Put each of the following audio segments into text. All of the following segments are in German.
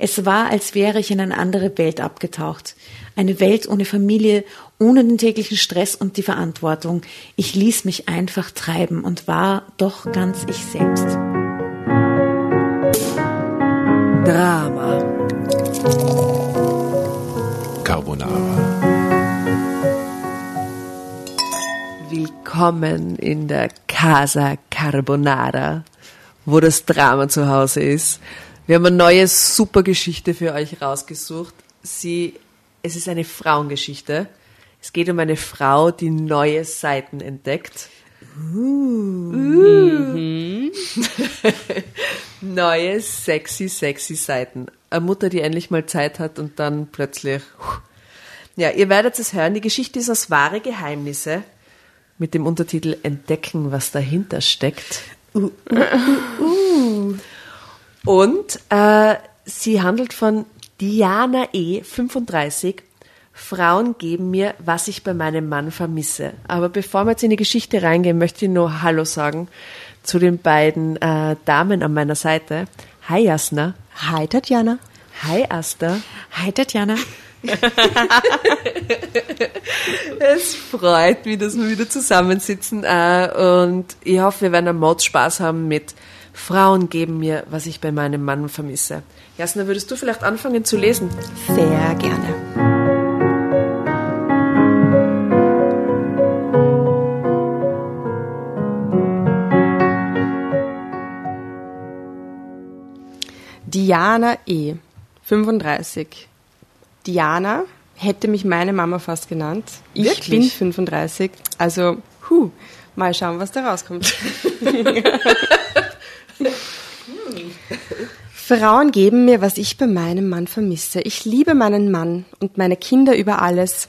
Es war, als wäre ich in eine andere Welt abgetaucht. Eine Welt ohne Familie, ohne den täglichen Stress und die Verantwortung. Ich ließ mich einfach treiben und war doch ganz ich selbst. Drama. Carbonara. Willkommen in der Casa Carbonara, wo das Drama zu Hause ist. Wir haben eine neue super Geschichte für euch rausgesucht. Sie, es ist eine Frauengeschichte. Es geht um eine Frau, die neue Seiten entdeckt. Uh. Mhm. neue, sexy, sexy Seiten. Eine Mutter, die endlich mal Zeit hat und dann plötzlich. Ja, ihr werdet es hören. Die Geschichte ist aus wahre Geheimnisse mit dem Untertitel Entdecken, was dahinter steckt. Uh, uh, uh, Und äh, sie handelt von Diana E. 35. Frauen geben mir, was ich bei meinem Mann vermisse. Aber bevor wir jetzt in die Geschichte reingehen, möchte ich nur Hallo sagen zu den beiden äh, Damen an meiner Seite. Hi Jasna. Hi Tatjana. Hi Asta. Hi Tatjana. es freut mich, dass wir wieder zusammensitzen äh, und ich hoffe, wir werden am Mod Spaß haben mit Frauen geben mir, was ich bei meinem Mann vermisse. Jasna, würdest du vielleicht anfangen zu lesen? Sehr gerne. Diana E., 35. Diana hätte mich meine Mama fast genannt. Ich Wirklich? bin 35. Also, hu, mal schauen, was da rauskommt. Frauen geben mir, was ich bei meinem Mann vermisse. Ich liebe meinen Mann und meine Kinder über alles.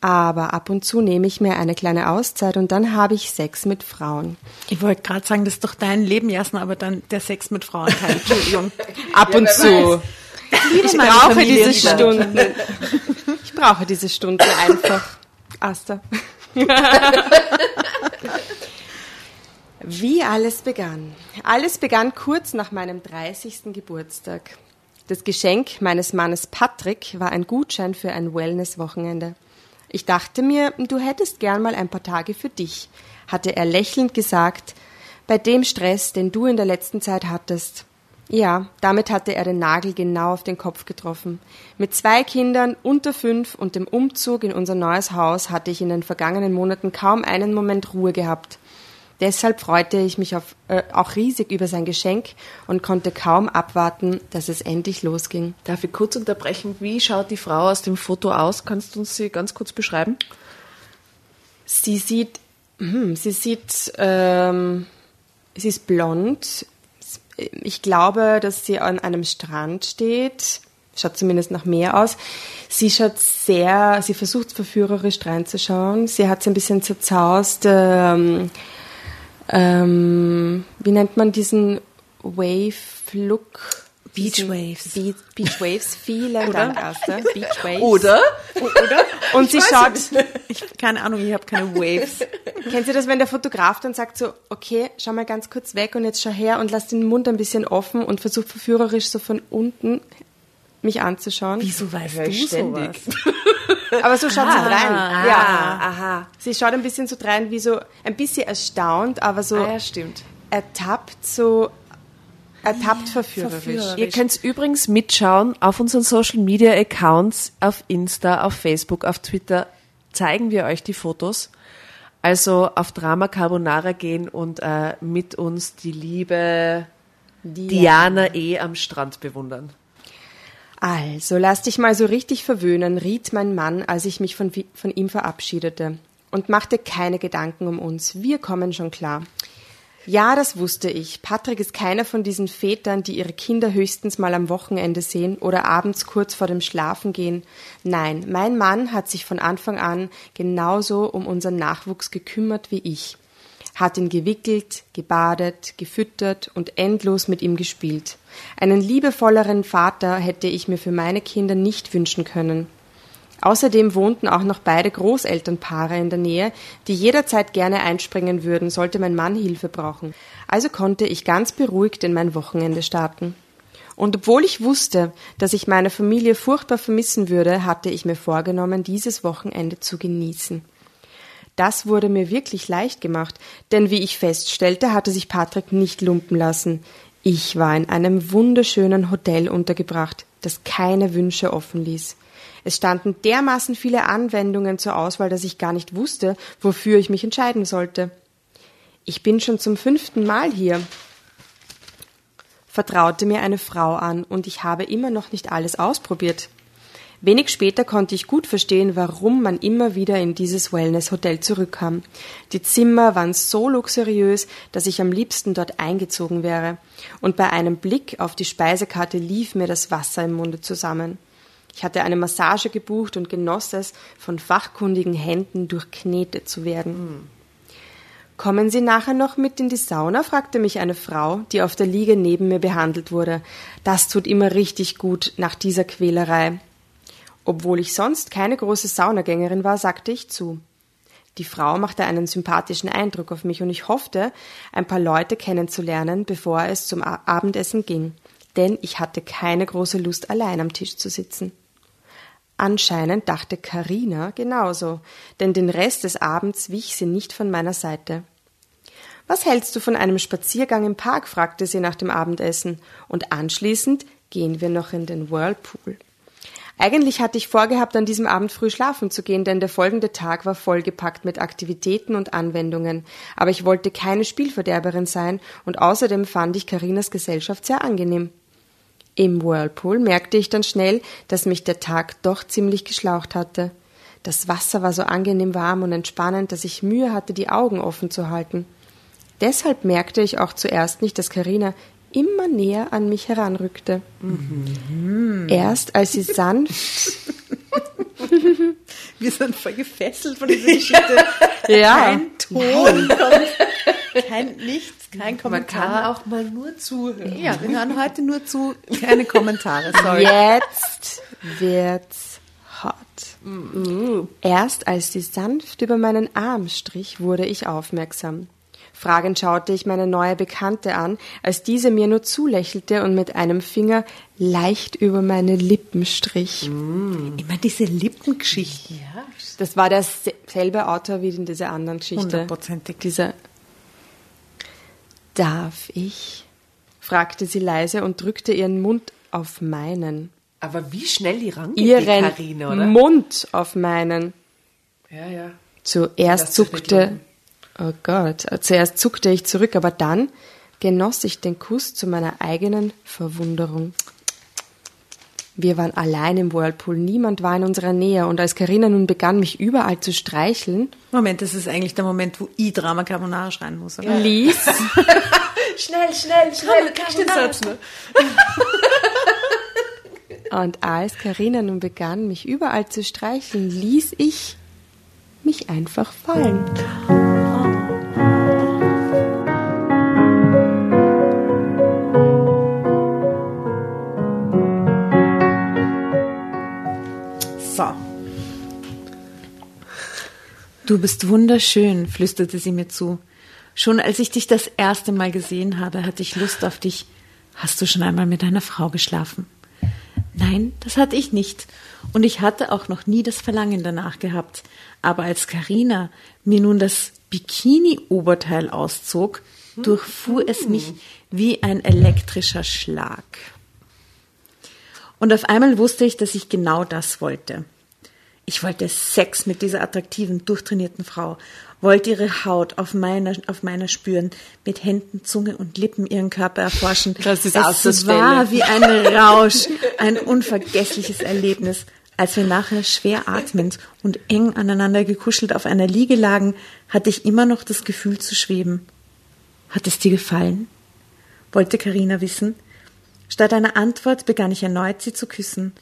Aber ab und zu nehme ich mir eine kleine Auszeit und dann habe ich Sex mit Frauen. Ich wollte gerade sagen, das ist doch dein Leben, Jasna, aber dann der Sex mit Frauen. Teil. Entschuldigung. Ab und zu. Ich meine brauche diese. Stunden. Ich brauche diese Stunden einfach. Asta. Wie alles begann. Alles begann kurz nach meinem 30. Geburtstag. Das Geschenk meines Mannes Patrick war ein Gutschein für ein Wellness-Wochenende. Ich dachte mir, du hättest gern mal ein paar Tage für dich, hatte er lächelnd gesagt, bei dem Stress, den du in der letzten Zeit hattest. Ja, damit hatte er den Nagel genau auf den Kopf getroffen. Mit zwei Kindern unter fünf und dem Umzug in unser neues Haus hatte ich in den vergangenen Monaten kaum einen Moment Ruhe gehabt. Deshalb freute ich mich auf, äh, auch riesig über sein Geschenk und konnte kaum abwarten, dass es endlich losging. Darf ich kurz unterbrechen? Wie schaut die Frau aus dem Foto aus? Kannst du uns sie ganz kurz beschreiben? Sie sieht, hm, sie sieht, ähm, sie ist blond. Ich glaube, dass sie an einem Strand steht. Schaut zumindest nach Meer aus. Sie schaut sehr, sie versucht verführerisch reinzuschauen. Sie hat so ein bisschen zerzaust, ähm, ähm, wie nennt man diesen Wave-Look? Beach Waves. Beach, Beach Waves. Vielen Dank, Asta. Beach Waves. Oder? Oder? Und sie schaut, Ich, keine Ahnung, ich habe keine Waves. Kennt ihr das, wenn der Fotograf dann sagt so, okay, schau mal ganz kurz weg und jetzt schau her und lass den Mund ein bisschen offen und versucht verführerisch so von unten mich anzuschauen. Wieso weißt Hör du ich ständig. sowas? Aber so schaut sie rein. Ah, Ja. aha. Sie schaut ein bisschen so rein wie so, ein bisschen erstaunt, aber so Ah, ja, stimmt. ertappt, so ertappt verführerisch. verführerisch. Ihr könnt übrigens mitschauen auf unseren Social Media Accounts, auf Insta, auf Facebook, auf Twitter zeigen wir euch die Fotos. Also auf Drama Carbonara gehen und äh, mit uns die liebe Diana E. am Strand bewundern. Also, lass dich mal so richtig verwöhnen, riet mein Mann, als ich mich von, von ihm verabschiedete. Und machte keine Gedanken um uns. Wir kommen schon klar. Ja, das wusste ich. Patrick ist keiner von diesen Vätern, die ihre Kinder höchstens mal am Wochenende sehen oder abends kurz vor dem Schlafengehen. Nein, mein Mann hat sich von Anfang an genauso um unseren Nachwuchs gekümmert wie ich. Hat ihn gewickelt, gebadet, gefüttert und endlos mit ihm gespielt. Einen liebevolleren Vater hätte ich mir für meine Kinder nicht wünschen können. Außerdem wohnten auch noch beide Großelternpaare in der Nähe, die jederzeit gerne einspringen würden, sollte mein Mann Hilfe brauchen. Also konnte ich ganz beruhigt in mein Wochenende starten. Und obwohl ich wusste, dass ich meine Familie furchtbar vermissen würde, hatte ich mir vorgenommen, dieses Wochenende zu genießen. Das wurde mir wirklich leicht gemacht, denn wie ich feststellte, hatte sich Patrick nicht lumpen lassen. Ich war in einem wunderschönen Hotel untergebracht, das keine Wünsche offen ließ. Es standen dermaßen viele Anwendungen zur Auswahl, dass ich gar nicht wusste, wofür ich mich entscheiden sollte. Ich bin schon zum fünften Mal hier, vertraute mir eine Frau an, und ich habe immer noch nicht alles ausprobiert. Wenig später konnte ich gut verstehen, warum man immer wieder in dieses Wellness-Hotel zurückkam. Die Zimmer waren so luxuriös, dass ich am liebsten dort eingezogen wäre. Und bei einem Blick auf die Speisekarte lief mir das Wasser im Munde zusammen. Ich hatte eine Massage gebucht und genoss es, von fachkundigen Händen durchknetet zu werden. Kommen Sie nachher noch mit in die Sauna? fragte mich eine Frau, die auf der Liege neben mir behandelt wurde. Das tut immer richtig gut nach dieser Quälerei. Obwohl ich sonst keine große Saunagängerin war, sagte ich zu. Die Frau machte einen sympathischen Eindruck auf mich und ich hoffte, ein paar Leute kennenzulernen, bevor es zum Abendessen ging, denn ich hatte keine große Lust, allein am Tisch zu sitzen. Anscheinend dachte Karina genauso, denn den Rest des Abends wich sie nicht von meiner Seite. Was hältst du von einem Spaziergang im Park? fragte sie nach dem Abendessen, und anschließend gehen wir noch in den Whirlpool. Eigentlich hatte ich vorgehabt, an diesem Abend früh schlafen zu gehen, denn der folgende Tag war vollgepackt mit Aktivitäten und Anwendungen. Aber ich wollte keine Spielverderberin sein und außerdem fand ich Karinas Gesellschaft sehr angenehm. Im Whirlpool merkte ich dann schnell, dass mich der Tag doch ziemlich geschlaucht hatte. Das Wasser war so angenehm warm und entspannend, dass ich Mühe hatte, die Augen offen zu halten. Deshalb merkte ich auch zuerst nicht, dass Karina immer näher an mich heranrückte. Mhm. Erst als sie sanft. Wir sind voll gefesselt von dieser Geschichte. ja. Kein Ton kommt, kein nichts, kein Kommentar. Man kann auch mal nur zuhören. Ja, wir hören heute nur zu, keine Kommentare, sorry. Jetzt wird's hot. Erst als sie sanft über meinen Arm strich, wurde ich aufmerksam. Fragend schaute ich meine neue Bekannte an, als diese mir nur zulächelte und mit einem Finger leicht über meine Lippen strich. Immer diese Lippengeschichten. Ja. Das war derselbe Autor wie in dieser anderen Geschichte. Hundertprozentig. Dieser Darf ich? fragte sie leise und drückte ihren Mund auf meinen. Aber wie schnell die rangeht, die Ihren Karina, oder? Mund auf meinen. ja, ja. Zuerst zuckte. Oh Gott, zuerst zuckte ich zurück, aber dann genoss ich den Kuss zu meiner eigenen Verwunderung. Wir waren allein im Whirlpool, niemand war in unserer Nähe und als Karina nun begann, mich überall zu streicheln, Moment, das ist eigentlich der Moment, wo ich Drama Carbonara schreien muss, oder? ließ, Schnell, schnell, schnell. Kannst den Satz nur. und als Karina nun begann, mich überall zu streicheln, ließ ich mich einfach fallen. Du bist wunderschön, flüsterte sie mir zu. Schon als ich dich das erste Mal gesehen habe, hatte ich Lust auf dich. Hast du schon einmal mit einer Frau geschlafen? Nein, das hatte ich nicht. Und ich hatte auch noch nie das Verlangen danach gehabt. Aber als Karina mir nun das Bikini-Oberteil auszog, durchfuhr es mich wie ein elektrischer Schlag. Und auf einmal wusste ich, dass ich genau das wollte. Ich wollte Sex mit dieser attraktiven, durchtrainierten Frau, wollte ihre Haut auf meiner, auf meiner spüren, mit Händen, Zunge und Lippen ihren Körper erforschen. Das ist es war wie ein Rausch, ein unvergessliches Erlebnis. Als wir nachher schwer atmend und eng aneinander gekuschelt auf einer Liege lagen, hatte ich immer noch das Gefühl zu schweben. Hat es dir gefallen? wollte Karina wissen. Statt einer Antwort begann ich erneut, sie zu küssen.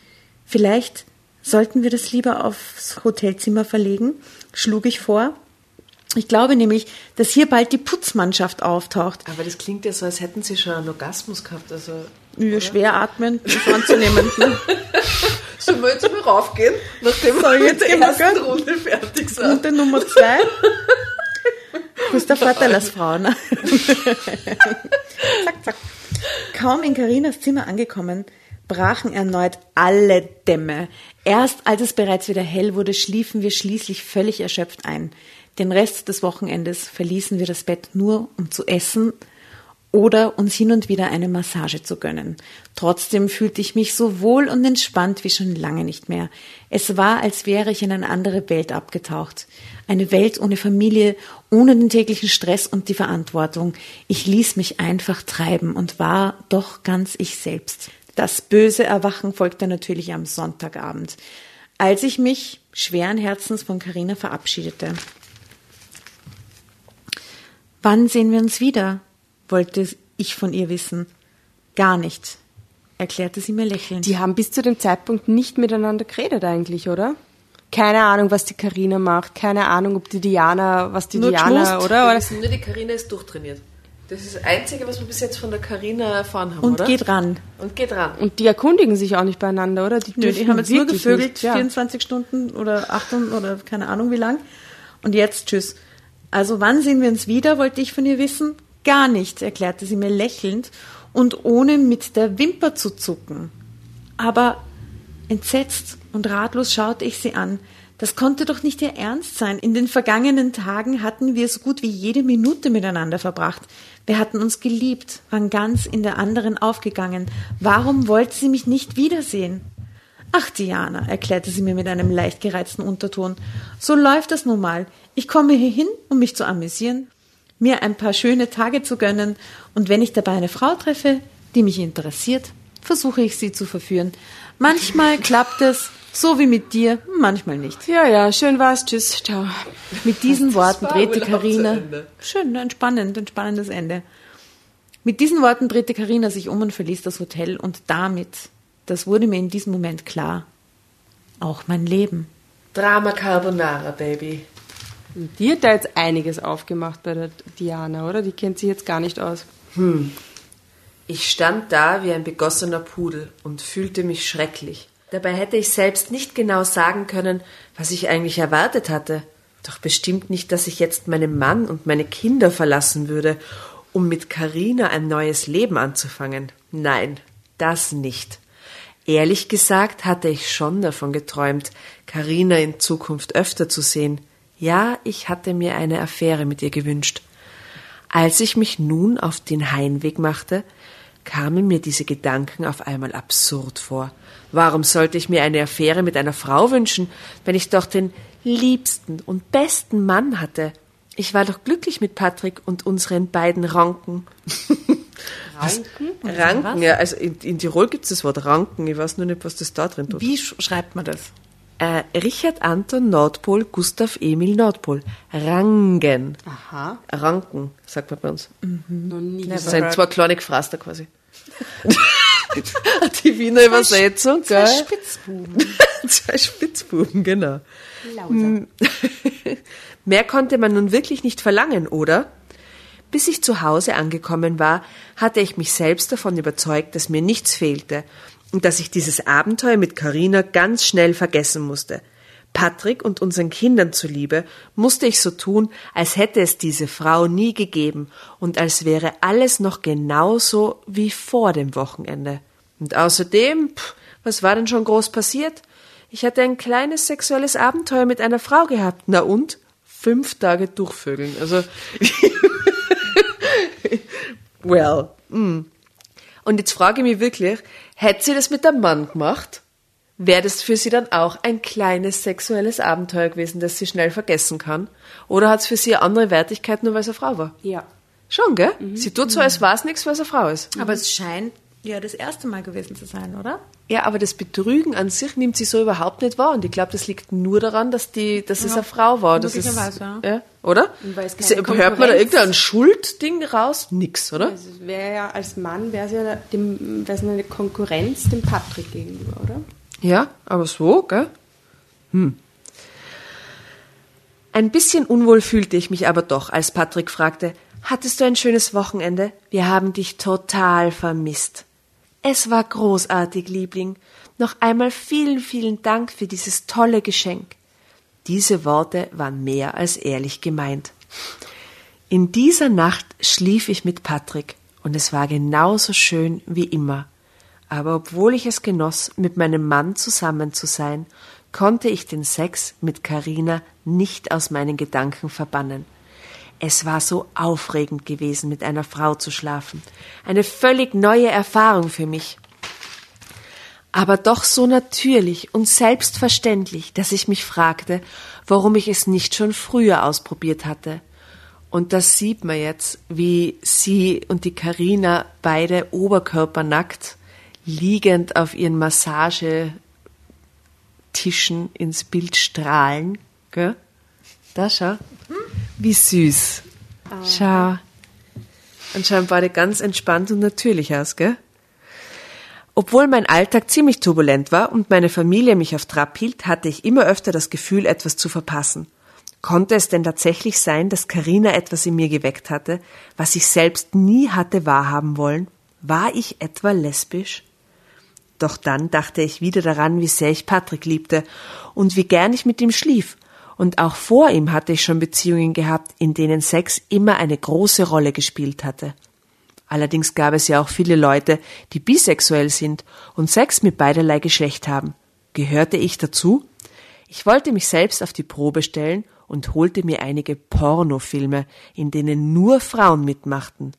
Vielleicht sollten wir das lieber aufs Hotelzimmer verlegen, schlug ich vor. Ich glaube nämlich, dass hier bald die Putzmannschaft auftaucht. Aber das klingt ja so, als hätten sie schon einen Orgasmus gehabt. Also, Übel schwer atmen, das anzunehmen. sollen wir jetzt mal raufgehen, nachdem So, wir jetzt mit der ersten? Runde fertig sind? Und der Nummer zwei. Du bist der Vorteil als Frau, ne? zack, zack. Kaum in Karinas Zimmer angekommen, brachen erneut alle Dämme. Erst als es bereits wieder hell wurde, schliefen wir schließlich völlig erschöpft ein. Den Rest des Wochenendes verließen wir das Bett nur, um zu essen oder uns hin und wieder eine Massage zu gönnen. Trotzdem fühlte ich mich so wohl und entspannt wie schon lange nicht mehr. Es war, als wäre ich in eine andere Welt abgetaucht. Eine Welt ohne Familie, ohne den täglichen Stress und die Verantwortung. Ich ließ mich einfach treiben und war doch ganz ich selbst. Das böse Erwachen folgte natürlich am Sonntagabend, als ich mich schweren Herzens von Carina verabschiedete. Wann sehen wir uns wieder? wollte ich von ihr wissen. Gar nicht, erklärte sie mir lächelnd. Die haben bis zu dem Zeitpunkt nicht miteinander geredet eigentlich, oder? Keine Ahnung, was die Karina macht. Keine Ahnung, ob die Diana, was die Nur Diana, oder? Wir oder? wissen nur, die Karina ist durchtrainiert. Das ist das Einzige, was wir bis jetzt von der Karina erfahren haben, und oder? geht ran. Und geht ran. Und die erkundigen sich auch nicht beieinander, oder? Die, Nö, die haben jetzt nur gevögelt, nicht, ja. 24 Stunden oder 8 Stunden oder keine Ahnung wie lang. Und jetzt tschüss. Also wann sehen wir uns wieder, wollte ich von ihr wissen. Gar nicht, erklärte sie mir lächelnd und ohne mit der Wimper zu zucken. Aber entsetzt und ratlos schaute ich sie an. Das konnte doch nicht ihr Ernst sein. In den vergangenen Tagen hatten wir so gut wie jede Minute miteinander verbracht. Wir hatten uns geliebt, waren ganz in der anderen aufgegangen. Warum wollte sie mich nicht wiedersehen? Ach, Diana, erklärte sie mir mit einem leicht gereizten Unterton, so läuft das nun mal. Ich komme hier hin, um mich zu amüsieren, mir ein paar schöne Tage zu gönnen, und wenn ich dabei eine Frau treffe, die mich interessiert, versuche ich sie zu verführen. Manchmal klappt es, so wie mit dir, manchmal nicht. Ja, ja, schön war's. Tschüss, ciao. Mit diesen Worten war drehte Karina schön, entspannend, entspannendes Ende. Mit diesen Worten drehte Karina sich um und verließ das Hotel und damit, das wurde mir in diesem Moment klar, auch mein Leben. Drama Carbonara, Baby. Die hat da jetzt einiges aufgemacht bei der Diana, oder? Die kennt sich jetzt gar nicht aus. Ich stand da wie ein begossener Pudel und fühlte mich schrecklich. Dabei hätte ich selbst nicht genau sagen können, was ich eigentlich erwartet hatte. Doch bestimmt nicht, dass ich jetzt meinen Mann und meine Kinder verlassen würde, um mit Karina ein neues Leben anzufangen. Nein, das nicht. Ehrlich gesagt hatte ich schon davon geträumt, Karina in Zukunft öfter zu sehen. Ja, ich hatte mir eine Affäre mit ihr gewünscht. Als ich mich nun auf den Heimweg machte, kamen mir diese Gedanken auf einmal absurd vor. Warum sollte ich mir eine Affäre mit einer Frau wünschen, wenn ich doch den liebsten und besten Mann hatte? Ich war doch glücklich mit Patrick und unseren beiden Ranken. Ranken? Ranken, ja, also in, in Tirol gibt es das Wort Ranken. Ich weiß nur nicht, was das da drin tut. Wie sch schreibt man das? Äh, Richard Anton Nordpol, Gustav Emil Nordpol. Rangen. Aha. Ranken, sagt man bei uns. Noch nie Das sind zwei kleine Gefraster quasi. Die Wiener Übersetzung, gell? Spitzbuben. Zwei Spitzbuben, genau. Hm. Mehr konnte man nun wirklich nicht verlangen, oder? Bis ich zu Hause angekommen war, hatte ich mich selbst davon überzeugt, dass mir nichts fehlte und dass ich dieses Abenteuer mit Carina ganz schnell vergessen musste. Patrick und unseren Kindern zuliebe musste ich so tun, als hätte es diese Frau nie gegeben und als wäre alles noch genauso wie vor dem Wochenende. Und außerdem, pff, was war denn schon groß passiert? Ich hatte ein kleines sexuelles Abenteuer mit einer Frau gehabt. Na und? Fünf Tage durchvögeln. Also, well. Mm. Und jetzt frage ich mich wirklich, hätte sie das mit einem Mann gemacht? Wäre das für sie dann auch ein kleines sexuelles Abenteuer gewesen, das sie schnell vergessen kann? Oder hat es für sie eine andere Wertigkeit, nur weil sie eine Frau war? Ja. Schon, gell? Sie tut so, als war es nichts, weil sie eine Frau ist. Aber es scheint ja das erste Mal gewesen zu sein, oder? Ja, aber das Betrügen an sich nimmt sie so überhaupt nicht wahr. Und ich glaube, das liegt nur daran, dass, die, dass es eine Frau war. Das ist, möglicherweise, ja. Oder? Hört man da irgendein Schuldding raus? Nix, oder? Also es wäre ja als Mann wäre es ja dem eine Konkurrenz dem Patrick gegenüber, oder? Ja, aber so, gell? Hm. Ein bisschen unwohl fühlte ich mich aber doch, als Patrick fragte, hattest du ein schönes Wochenende? Wir haben dich total vermisst. Es war großartig, Liebling. Noch einmal vielen, vielen Dank für dieses tolle Geschenk. Diese Worte waren mehr als ehrlich gemeint. In dieser Nacht schlief ich mit Patrick und es war genauso schön wie immer. Aber obwohl ich es genoss, mit meinem Mann zusammen zu sein, konnte ich den Sex mit Karina nicht aus meinen Gedanken verbannen. Es war so aufregend gewesen, mit einer Frau zu schlafen. Eine völlig neue Erfahrung für mich. Aber doch so natürlich und selbstverständlich, dass ich mich fragte, warum ich es nicht schon früher ausprobiert hatte. Und das sieht man jetzt, wie sie und die Karina beide oberkörpernackt liegend auf ihren Massagetischen ins Bild strahlen. Gell? Da schau. Wie süß. Schau. Und schauen beide ganz entspannt und natürlich aus, gell? Obwohl mein Alltag ziemlich turbulent war und meine Familie mich auf Trab hielt, hatte ich immer öfter das Gefühl, etwas zu verpassen. Konnte es denn tatsächlich sein, dass Karina etwas in mir geweckt hatte, was ich selbst nie hatte wahrhaben wollen? War ich etwa lesbisch? Doch dann dachte ich wieder daran, wie sehr ich Patrick liebte und wie gern ich mit ihm schlief. Und auch vor ihm hatte ich schon Beziehungen gehabt, in denen Sex immer eine große Rolle gespielt hatte. Allerdings gab es ja auch viele Leute, die bisexuell sind und Sex mit beiderlei Geschlecht haben. Gehörte ich dazu? Ich wollte mich selbst auf die Probe stellen und holte mir einige Pornofilme, in denen nur Frauen mitmachten.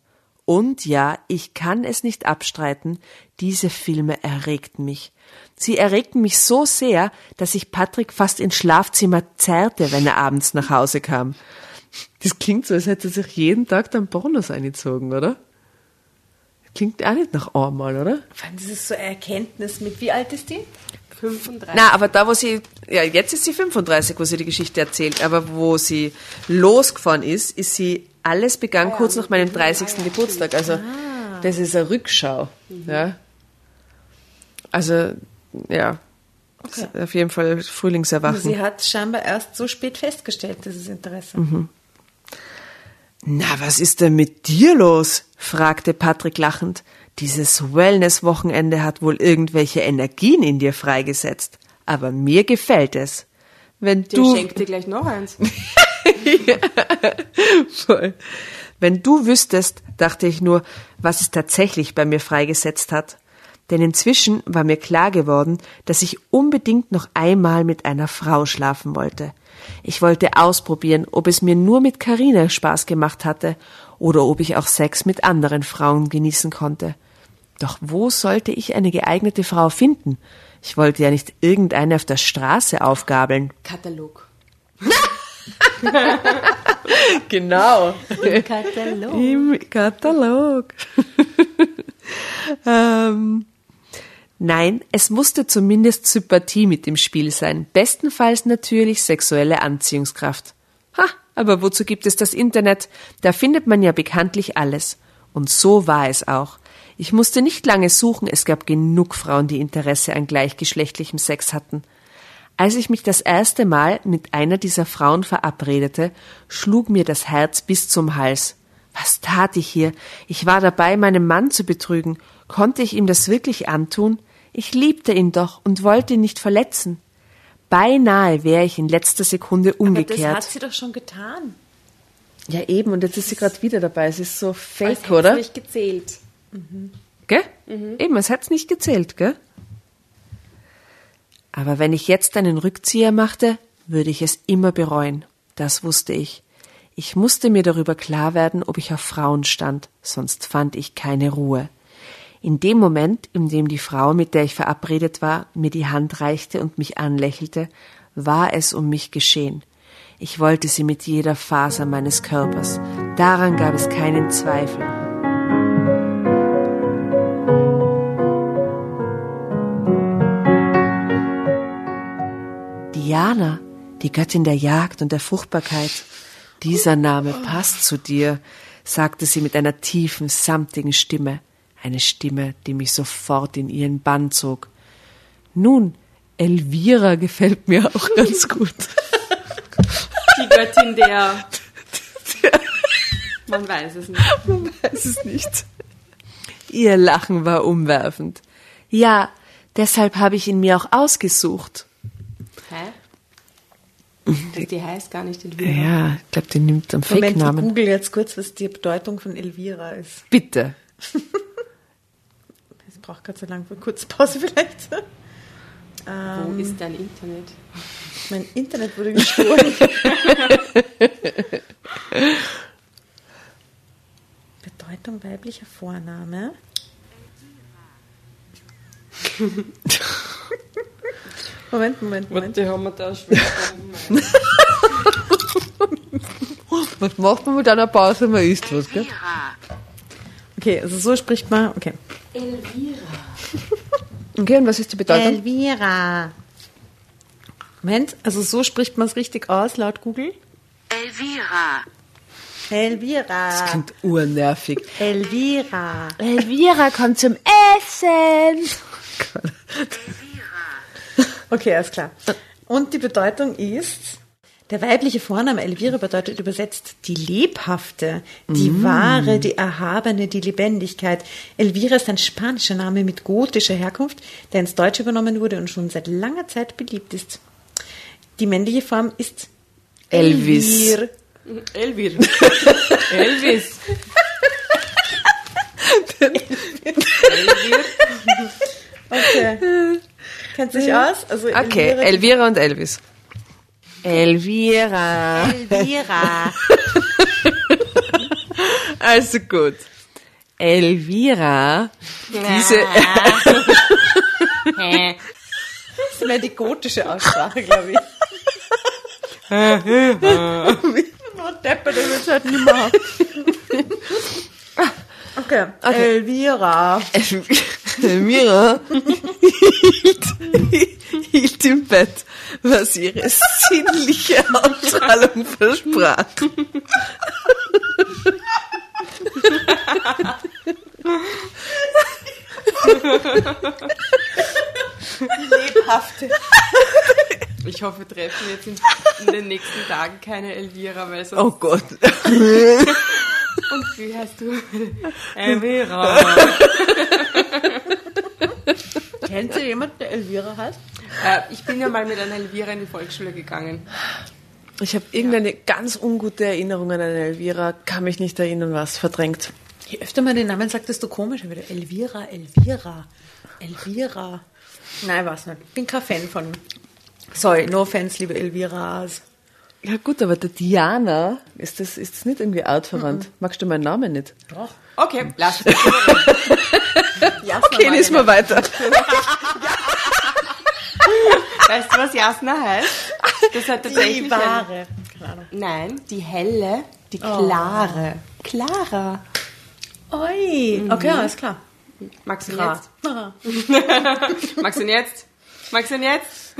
Und ja, ich kann es nicht abstreiten, diese Filme erregten mich. Sie erregten mich so sehr, dass ich Patrick fast ins Schlafzimmer zerrte, wenn er abends nach Hause kam. Das klingt so, als hätte er sich jeden Tag dann Pornos eingezogen, oder? Klingt auch nicht nach einmal, oder? Das ist so eine Erkenntnis mit, wie alt ist die? 35. Na, aber da, wo sie, ja, jetzt ist sie 35, wo sie die Geschichte erzählt, aber wo sie losgefahren ist, ist sie, alles begann kurz nach meinem 30. Geburtstag. Also, das ist eine Rückschau, ja. Also, ja. Ist Auf jeden Fall Frühlingserwachen. Sie hat scheinbar erst so spät festgestellt, dieses Interesse. Na, was ist denn mit dir los? fragte Patrick lachend. Dieses Wellness-Wochenende hat wohl irgendwelche Energien in dir freigesetzt. Aber mir gefällt es. Wenn Der du, schenkt dir gleich noch eins. Voll. Wenn du wüsstest, dachte ich nur, was es tatsächlich bei mir freigesetzt hat. Denn inzwischen war mir klar geworden, dass ich unbedingt noch einmal mit einer Frau schlafen wollte. Ich wollte ausprobieren, ob es mir nur mit Karina Spaß gemacht hatte oder ob ich auch Sex mit anderen Frauen genießen konnte. Doch wo sollte ich eine geeignete Frau finden? Ich wollte ja nicht irgendeine auf der Straße aufgabeln. Katalog. Genau. Katalog. Im Katalog. ähm, nein, es musste zumindest Sympathie mit im Spiel sein. Bestenfalls natürlich sexuelle Anziehungskraft. Ha, aber wozu gibt es das Internet? Da findet man ja bekanntlich alles. Und so war es auch. Ich musste nicht lange suchen, es gab genug Frauen, die Interesse an gleichgeschlechtlichem Sex hatten. Als ich mich das erste Mal mit einer dieser Frauen verabredete, schlug mir das Herz bis zum Hals. Was tat ich hier? Ich war dabei, meinen Mann zu betrügen. Konnte ich ihm das wirklich antun? Ich liebte ihn doch und wollte ihn nicht verletzen. Beinahe wäre ich in letzter Sekunde Aber das umgekehrt. hat sie doch schon getan. ja, eben, und jetzt ist sie gerade wieder dabei. Es ist so fake, Als oder? nicht gezählt. Gell? Eben, es hat's nicht gezählt, gell? Aber wenn ich jetzt einen Rückzieher machte, würde ich es immer bereuen. Das wusste ich. Ich musste mir darüber klar werden, ob ich auf Frauen stand, sonst fand ich keine Ruhe. In dem Moment, in dem die Frau, mit der ich verabredet war, mir die Hand reichte und mich anlächelte, war es um mich geschehen. Ich wollte sie mit jeder Faser meines Körpers. Daran gab es keinen Zweifel. Diana, die Göttin der Jagd und der Fruchtbarkeit. Dieser Name passt zu dir, sagte sie mit einer tiefen, samtigen Stimme, eine Stimme, die mich sofort in ihren Bann zog. Nun, Elvira gefällt mir auch ganz gut. Die Göttin der. Man weiß es nicht. weiß es nicht. Ihr Lachen war umwerfend. Ja, deshalb habe ich ihn mir auch ausgesucht. Hä? Die heißt gar nicht Elvira. Ja, ich glaube, den nimmt einen Moment, ich Fake-Namen. google jetzt kurz, was die Bedeutung von Elvira ist. Bitte. Es braucht Gott sei Dank eine kurze Pause vielleicht. Wo ist dein Internet? Mein Internet wurde gestohlen. Bedeutung weiblicher Vorname. Moment, Moment, Moment. Die haben wir da schwer Was macht man mit einer Pause, wenn man isst was, gell? Okay, also so spricht man. Okay. Okay, und was ist die Bedeutung? Elvira. Moment, also so spricht man es richtig aus, laut Google. Elvira. Elvira. Klingt urnervig. Elvira. Elvira kommt zum Essen. Okay, alles klar. Und die Bedeutung ist, der weibliche Vorname Elvira bedeutet übersetzt die lebhafte, die wahre, die erhabene, die Lebendigkeit. Elvira ist ein spanischer Name mit gotischer Herkunft, der ins Deutsche übernommen wurde und schon seit langer Zeit beliebt ist. Die männliche Form ist Elvis. Elvir. Elvir. Elvis. Okay. Kennt sich aus? Also Okay, Elvira- Elvira und Elvis. Elvira. Elvira. Also gut. Elvira, diese, Das ist mehr die gotische Aussprache, glaube ich. Oh, Deppe, der wird halt nicht mehr. Okay. Elvira. Elvira hielt, hielt im Bett, was ihre sinnliche Ausstrahlung versprach. Lebhafte. Ich hoffe, wir treffen jetzt in, in den nächsten Tagen keine Elvira, weil sonst... Oh Gott. Und wie heißt du? Elvira. Kennt ihr jemanden, der Elvira heißt? äh, ich bin ja mal mit einer Elvira in die Volksschule gegangen. Ich habe irgendeine ganz ungute Erinnerung an eine Elvira, kann mich nicht erinnern, was verdrängt. Je öfter man den Namen sagt, desto komischer wieder. Elvira, Elvira, Elvira. Nein, weiß nicht. Bin kein Fan von. Sorry, no offense, liebe Elviras. Ja gut, aber der Diana, ist das, ist das nicht irgendwie artverwandt? Magst du meinen Namen nicht? Doch. Okay, lass es. Ja, Okay, lies mal weiter. Weißt du, was Jasna heißt? Das hat tatsächlich... Die wahre. Keine nein, die helle, die klare. Clara. Oi. Okay, alles klar. Magst du ihn jetzt? Magst du ihn jetzt? Magst du ihn jetzt?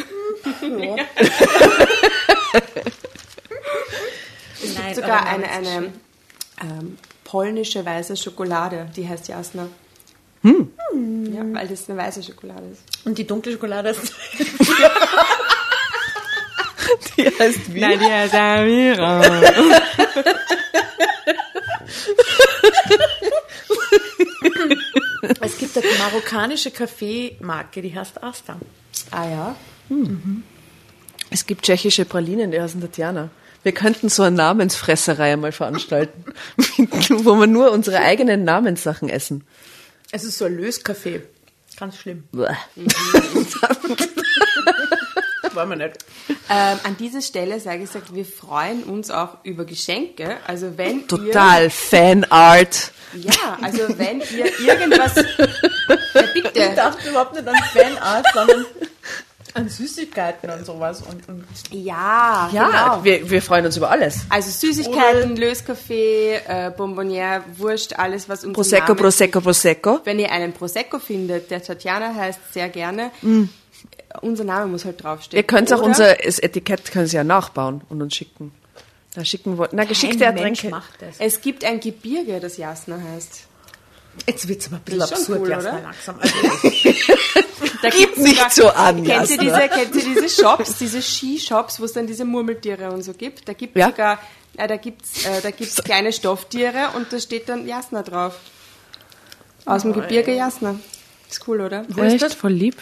Es gibt sogar eine, eine ähm, polnische weiße Schokolade, die heißt Jasna. Hm. Ja, weil das eine weiße Schokolade ist. Und die dunkle Schokolade ist. Die heißt wie? Nein, die heißt Amira. Es gibt eine marokkanische Kaffeemarke, die heißt Asta. Ah ja? Es gibt tschechische Pralinen, die heißen Tatjana. Wir könnten so eine Namensfresserei mal veranstalten, wo wir nur unsere eigenen Namenssachen essen. Es ist so ein Löskaffee. Ganz schlimm. Bäh. Wollen wir nicht. Ähm, an dieser Stelle sage ich, sag, wir freuen uns auch über Geschenke. Also wenn Total Fanart. ihr, ja, also wenn ihr irgendwas, ja, Ich bitte, dachte überhaupt nicht an Fanart, sondern an Süßigkeiten und sowas. Und, und ja, Ja, genau. wir, wir freuen uns über alles. Also Süßigkeiten, Löskaffee, äh, Bonbonniere, Wurst, alles was uns Prosecco, Prosecco, Prosecco. Wenn ihr einen Prosecco findet, der Tatjana heißt, sehr gerne. Unser Name muss halt draufstehen. Ihr könnt auch unser das Etikett können Sie ja nachbauen und uns schicken. Da schicken wir, na, geschickte Ertränke. macht das. Es gibt ein Gebirge, das Jasna heißt. Jetzt wird es aber ein bisschen absurd, cool, Jasna, oder? langsam. Also, Da Gib gibt's nicht sogar- so an, Kennt ihr, diese, kennt ihr diese Shops, diese Skishops, wo es dann diese Murmeltiere und so gibt? Da gibt Ja. sogar, äh, da gibt's, äh, da gibt's kleine Stofftiere und da steht dann Jasna drauf. Aus dem Gebirge Jasna. Ist cool, oder? Echt? Voll lieb.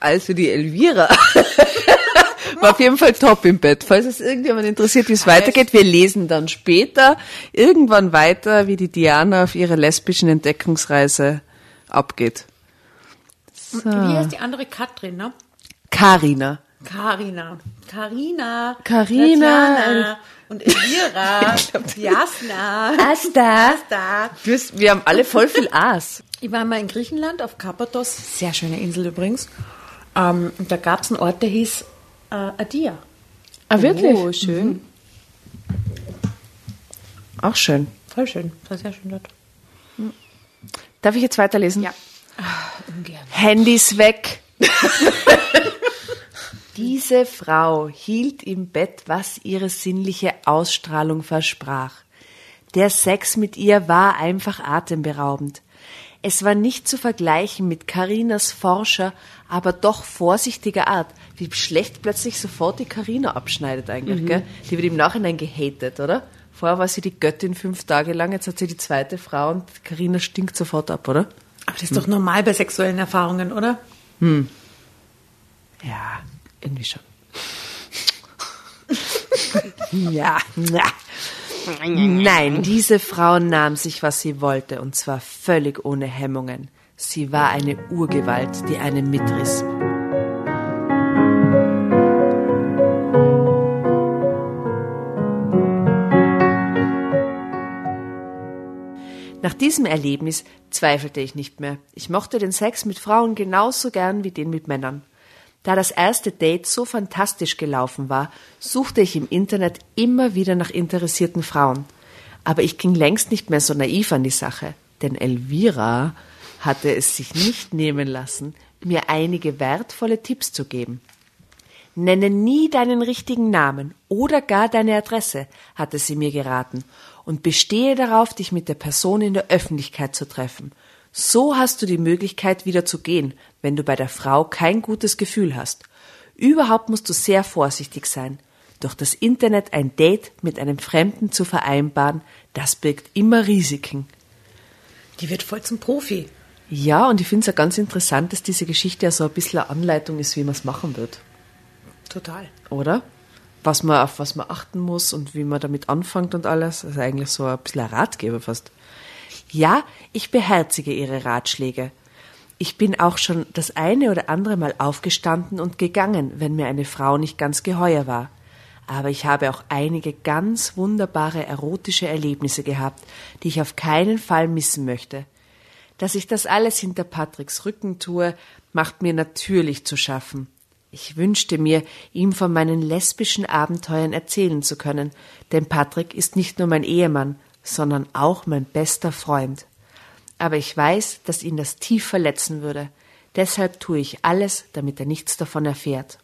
Also die Elvira War auf jeden Fall top im Bett. Falls es irgendjemand interessiert, wie es weitergeht, wir lesen dann später irgendwann weiter, wie die Diana auf ihrer lesbischen Entdeckungsreise abgeht. Wie heißt die andere Katrin, ne? Karina. Karina. Karina. Tatjana Und Elvira. Jasna. Asta. Asta. Du hast- Wir haben alle voll viel Aas. Ich war mal in Griechenland auf Karpathos, sehr schöne Insel übrigens. Ähm, und da gab es einen Ort, der hieß äh, Adia. Ah, wirklich? Oh, schön. Auch schön. Voll schön, war sehr schön dort. Darf ich jetzt weiterlesen? Ja. Ungern. Handys weg. Diese Frau hielt im Bett, was ihre sinnliche Ausstrahlung versprach. Der Sex mit ihr war einfach atemberaubend. Es war nicht zu vergleichen mit Karinas forscher, aber doch vorsichtiger Art. Wie schlecht plötzlich sofort die Karina abschneidet eigentlich, gell? Die wird im Nachhinein gehatet, oder? Vorher war sie die Göttin fünf Tage lang, jetzt hat sie die zweite Frau und Karina stinkt sofort ab, oder? Aber das ist doch normal bei sexuellen Erfahrungen, oder? Ja, irgendwie schon. ja, ja. Nein, diese Frau nahm sich, was sie wollte, und zwar völlig ohne Hemmungen. Sie war eine Urgewalt, die einen mitriss. Nach diesem Erlebnis zweifelte ich nicht mehr. Ich mochte den Sex mit Frauen genauso gern wie den mit Männern. Da das erste Date so fantastisch gelaufen war, suchte ich im Internet immer wieder nach interessierten Frauen. Aber ich ging längst nicht mehr so naiv an die Sache, denn Elvira hatte es sich nicht nehmen lassen, mir einige wertvolle Tipps zu geben. Nenne nie deinen richtigen Namen oder gar deine Adresse, hatte sie mir geraten, und bestehe darauf, dich mit der Person in der Öffentlichkeit zu treffen. So hast du die Möglichkeit, wieder zu gehen, wenn du bei der Frau kein gutes Gefühl hast. Überhaupt musst du sehr vorsichtig sein. Durch das Internet ein Date mit einem Fremden zu vereinbaren, das birgt immer Risiken. Die wird voll zum Profi. Ja, und ich finde es ja ganz interessant, dass diese Geschichte ja so ein bisschen eine Anleitung ist, wie man es machen wird. Total. oder? Was man, auf was man achten muss und wie man damit anfängt und alles. Also eigentlich so ein bisschen ein Ratgeber fast. Ja, ich beherzige Ihre Ratschläge. Ich bin auch schon das eine oder andere Mal aufgestanden und gegangen, wenn mir eine Frau nicht ganz geheuer war. Aber ich habe auch einige ganz wunderbare erotische Erlebnisse gehabt, die ich auf keinen Fall missen möchte. Dass ich das alles hinter Patricks Rücken tue, macht mir natürlich zu schaffen. Ich wünschte mir, ihm von meinen lesbischen Abenteuern erzählen zu können, denn Patrick ist nicht nur mein Ehemann, sondern auch mein bester Freund. Aber ich weiß, dass ihn das tief verletzen würde. Deshalb tue ich alles, damit er nichts davon erfährt.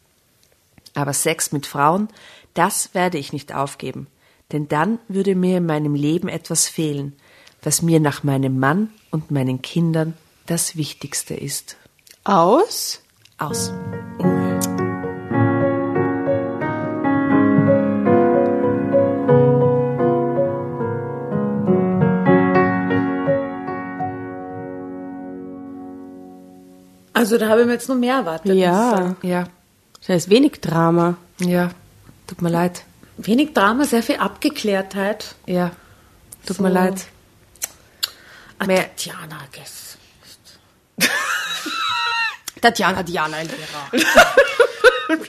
Aber Sex mit Frauen, das werde ich nicht aufgeben, denn dann würde mir in meinem Leben etwas fehlen, was mir nach meinem Mann und meinen Kindern das Wichtigste ist. Aus? Aus. Also da habe ich mir jetzt noch mehr erwartet. Ja. sagen. Ja, Da ist wenig Drama. ja, tut mir leid. Wenig Drama, sehr viel Abgeklärtheit. Ja, tut So. mir leid. Ah, Mehr- Tatjana, guess. Tatjana, Diana, Elvira.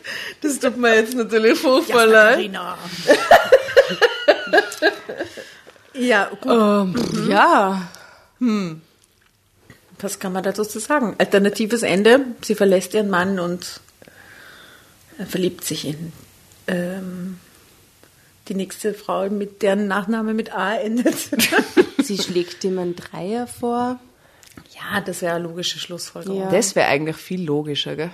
Das tut mir jetzt natürlich furchtbar Katharina. ja, gut. Ähm, Ja. Was kann man dazu sagen? Alternatives Ende. Sie verlässt ihren Mann und er verliebt sich in ähm, die nächste Frau, mit deren Nachname mit A endet. Sie schlägt ihm einen Dreier vor. ja, das wäre eine logische Schlussfolgerung. Ja. Das wäre eigentlich viel logischer, gell?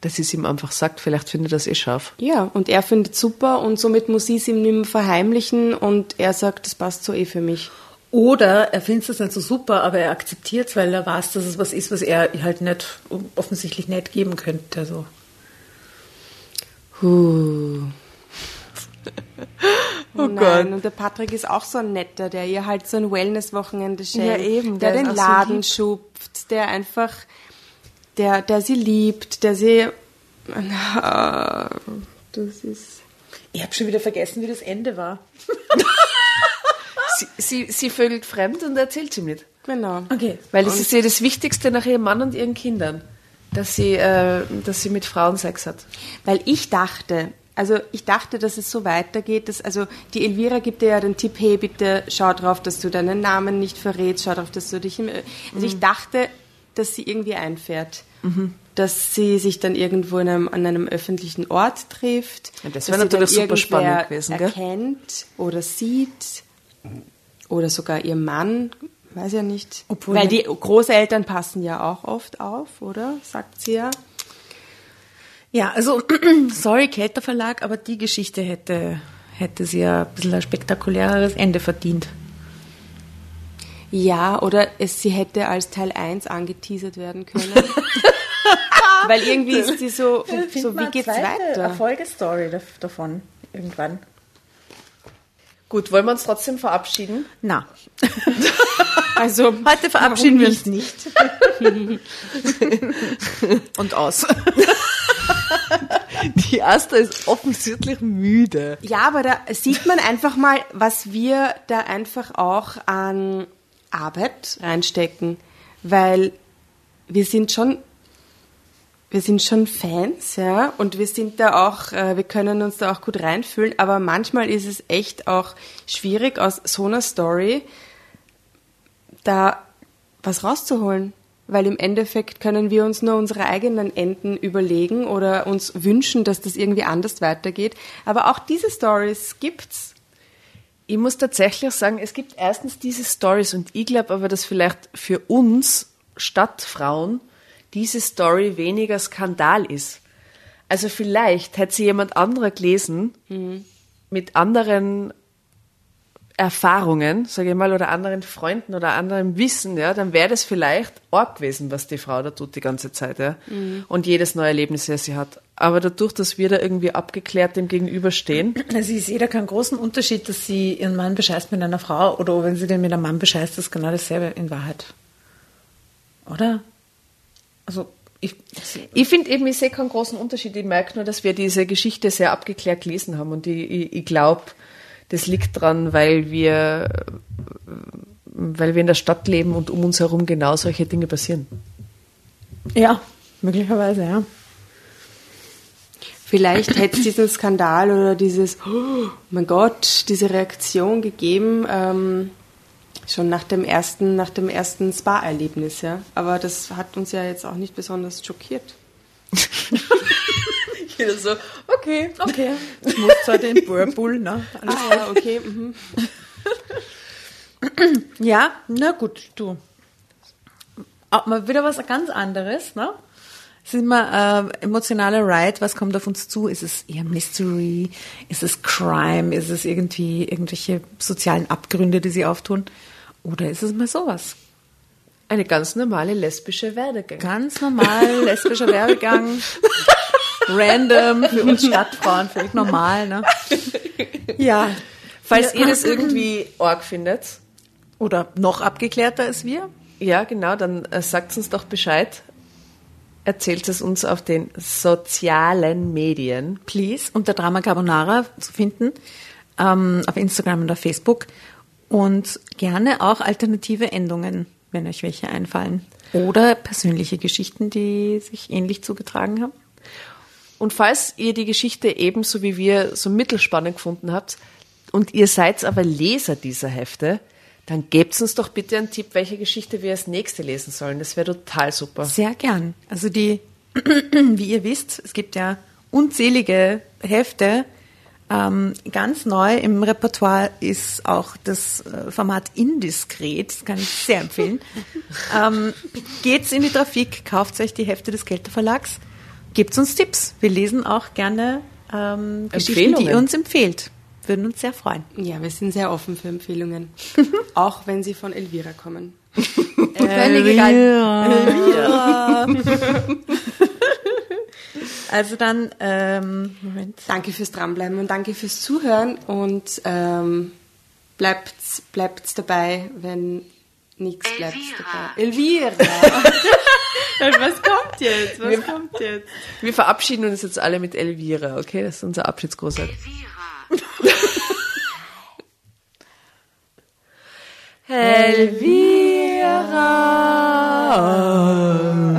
Dass sie es ihm einfach sagt, vielleicht findet er das eh scharf. Ja, und er findet super und somit muss sie es ihm nicht mehr verheimlichen und er sagt, das passt so eh für mich. Oder er findet es nicht so super, aber er akzeptiert es, weil er weiß, dass es was ist, was er halt nicht offensichtlich nicht geben könnte. Also. Huh. Oh Nein, und der Patrick ist auch so ein netter, der ihr halt so ein Wellness-Wochenende schenkt. Ja, eben, der, der den so Laden lieb. schupft, der einfach, der, der sie liebt, der sie Na, das ist. Ich habe schon wieder vergessen, wie das Ende war. Sie, sie, sie vögelt fremd und erzählt ihm nicht. Genau. Okay. Weil das ist ja das Wichtigste nach ihrem Mann und ihren Kindern, dass sie, äh, dass sie mit Frauen Sex hat. Weil ich dachte, also ich dachte, dass es so weitergeht, dass, also die Elvira gibt dir ja den Tipp, hey, bitte schau drauf, dass du deinen Namen nicht verrätst, schau drauf, dass du dich im, also ich dachte, dass sie irgendwie einfährt. Dass sie sich dann irgendwo in einem, an einem öffentlichen Ort trifft. Ja, das wäre sie natürlich dann super spannend gewesen, gell? erkennt oder sieht. Oder sogar ihr Mann, weiß ja nicht. Obwohl- Weil die Großeltern passen ja auch oft auf, oder? Sagt sie ja. Ja, also, sorry, Kelter Verlag, aber die Geschichte hätte, hätte sie ja ein bisschen ein spektakuläreres Ende verdient. Ja, oder es, sie hätte als Teil 1 angeteasert werden können. Weil irgendwie ist sie so, so wie geht's weiter? Erfolgestory davon irgendwann. Gut, wollen wir uns trotzdem verabschieden? Na, Also, heute verabschieden wir uns nicht. Und aus. Die Asta ist offensichtlich müde. ja, aber da sieht man einfach mal, was wir da einfach auch an Arbeit reinstecken. Weil wir sind schon, wir sind schon Fans, ja, und wir sind da auch, äh, wir können uns da auch gut reinfühlen, aber manchmal ist es echt auch schwierig, aus so einer Story da was rauszuholen. Weil im Endeffekt können wir uns nur unsere eigenen Enden überlegen oder uns wünschen, dass das irgendwie anders weitergeht. Aber auch diese Stories gibt's. Ich muss tatsächlich sagen, es gibt erstens diese Stories und ich glaube aber, dass vielleicht für uns Stadtfrauen diese Story weniger Skandal ist. Also vielleicht hätte sie jemand anderer gelesen mit anderen Erfahrungen, sage ich mal, oder anderen Freunden oder anderem Wissen, ja, dann wäre das vielleicht arg gewesen, was die Frau da tut die ganze Zeit, ja. Und jedes neue Erlebnis, das sie hat. Aber dadurch, dass wir da irgendwie abgeklärt dem gegenüberstehen, Also ich sehe da keinen großen Unterschied, dass sie ihren Mann bescheißt mit einer Frau oder wenn sie den mit einem Mann bescheißt, ist genau dasselbe in Wahrheit. Oder? Also ich, Ich finde eben, ich sehe keinen großen Unterschied. Ich merke nur, dass wir diese Geschichte sehr abgeklärt gelesen haben. Und ich, ich, ich glaube, das liegt dran, weil wir, weil wir in der Stadt leben und um uns herum genau solche Dinge passieren. ja, möglicherweise, ja. Vielleicht hätte es diesen Skandal oder dieses, oh mein Gott, diese Reaktion gegeben, ähm, schon nach dem ersten, nach dem ersten Spa-Erlebnis, ja. Aber das hat uns ja jetzt auch nicht besonders schockiert. Jeder so, okay. Okay. Ich muss zwar den Whirlpool, ne? Alles Ah, ja, okay. Mhm. Ja, na gut, du. Auch mal wieder was ganz anderes, ne? Es ist immer äh, emotionaler Ride, was kommt auf uns zu? Ist es eher Mystery? Ist es Crime? Ist es irgendwie irgendwelche sozialen Abgründe, die sie auftun? Oder ist es mal sowas? Eine ganz normale lesbische Werdegang. Ganz normal, lesbischer Werbegang. Random, für uns Stadtfrauen, völlig normal, ne? Ja. Falls ihr das irgendwie arg findet, Oder noch abgeklärter als wir, ja genau, dann äh, sagt uns doch Bescheid. Erzählt es uns auf den sozialen Medien. please, unter Drama Carbonara zu finden, ähm, auf Instagram und auf Facebook. Und gerne auch alternative Endungen, wenn euch welche einfallen. Oder persönliche Geschichten, die sich ähnlich zugetragen haben. Und falls ihr die Geschichte ebenso wie wir so mittelspannend gefunden habt und ihr seid aber Leser dieser Hefte, dann gebt uns doch bitte einen Tipp, welche Geschichte wir als nächste lesen sollen. Das wäre total super. Sehr gern. Also die, wie ihr wisst, es gibt ja unzählige Hefte. Ähm, ganz neu im Repertoire ist auch das äh, Format Indiskret, das kann ich sehr empfehlen. ähm, geht's in die Trafik, kauft euch die Hefte des Kelter Verlags, gebt uns Tipps. Wir lesen auch gerne ähm, Geschichten, die ihr uns empfehlt. Würden uns sehr freuen. Ja, wir sind sehr offen für Empfehlungen. auch wenn sie von Elvira kommen. Völlig egal. Also dann, ähm, Moment. Danke fürs Dranbleiben und danke fürs Zuhören und ähm, bleibt, bleibt dabei, wenn Nichts bleibt Elvira. dabei. Elvira! Was kommt jetzt? Was Wir- kommt jetzt? Wir verabschieden uns jetzt alle mit Elvira, okay? Das ist unser Abschiedsgroßart. Elvira.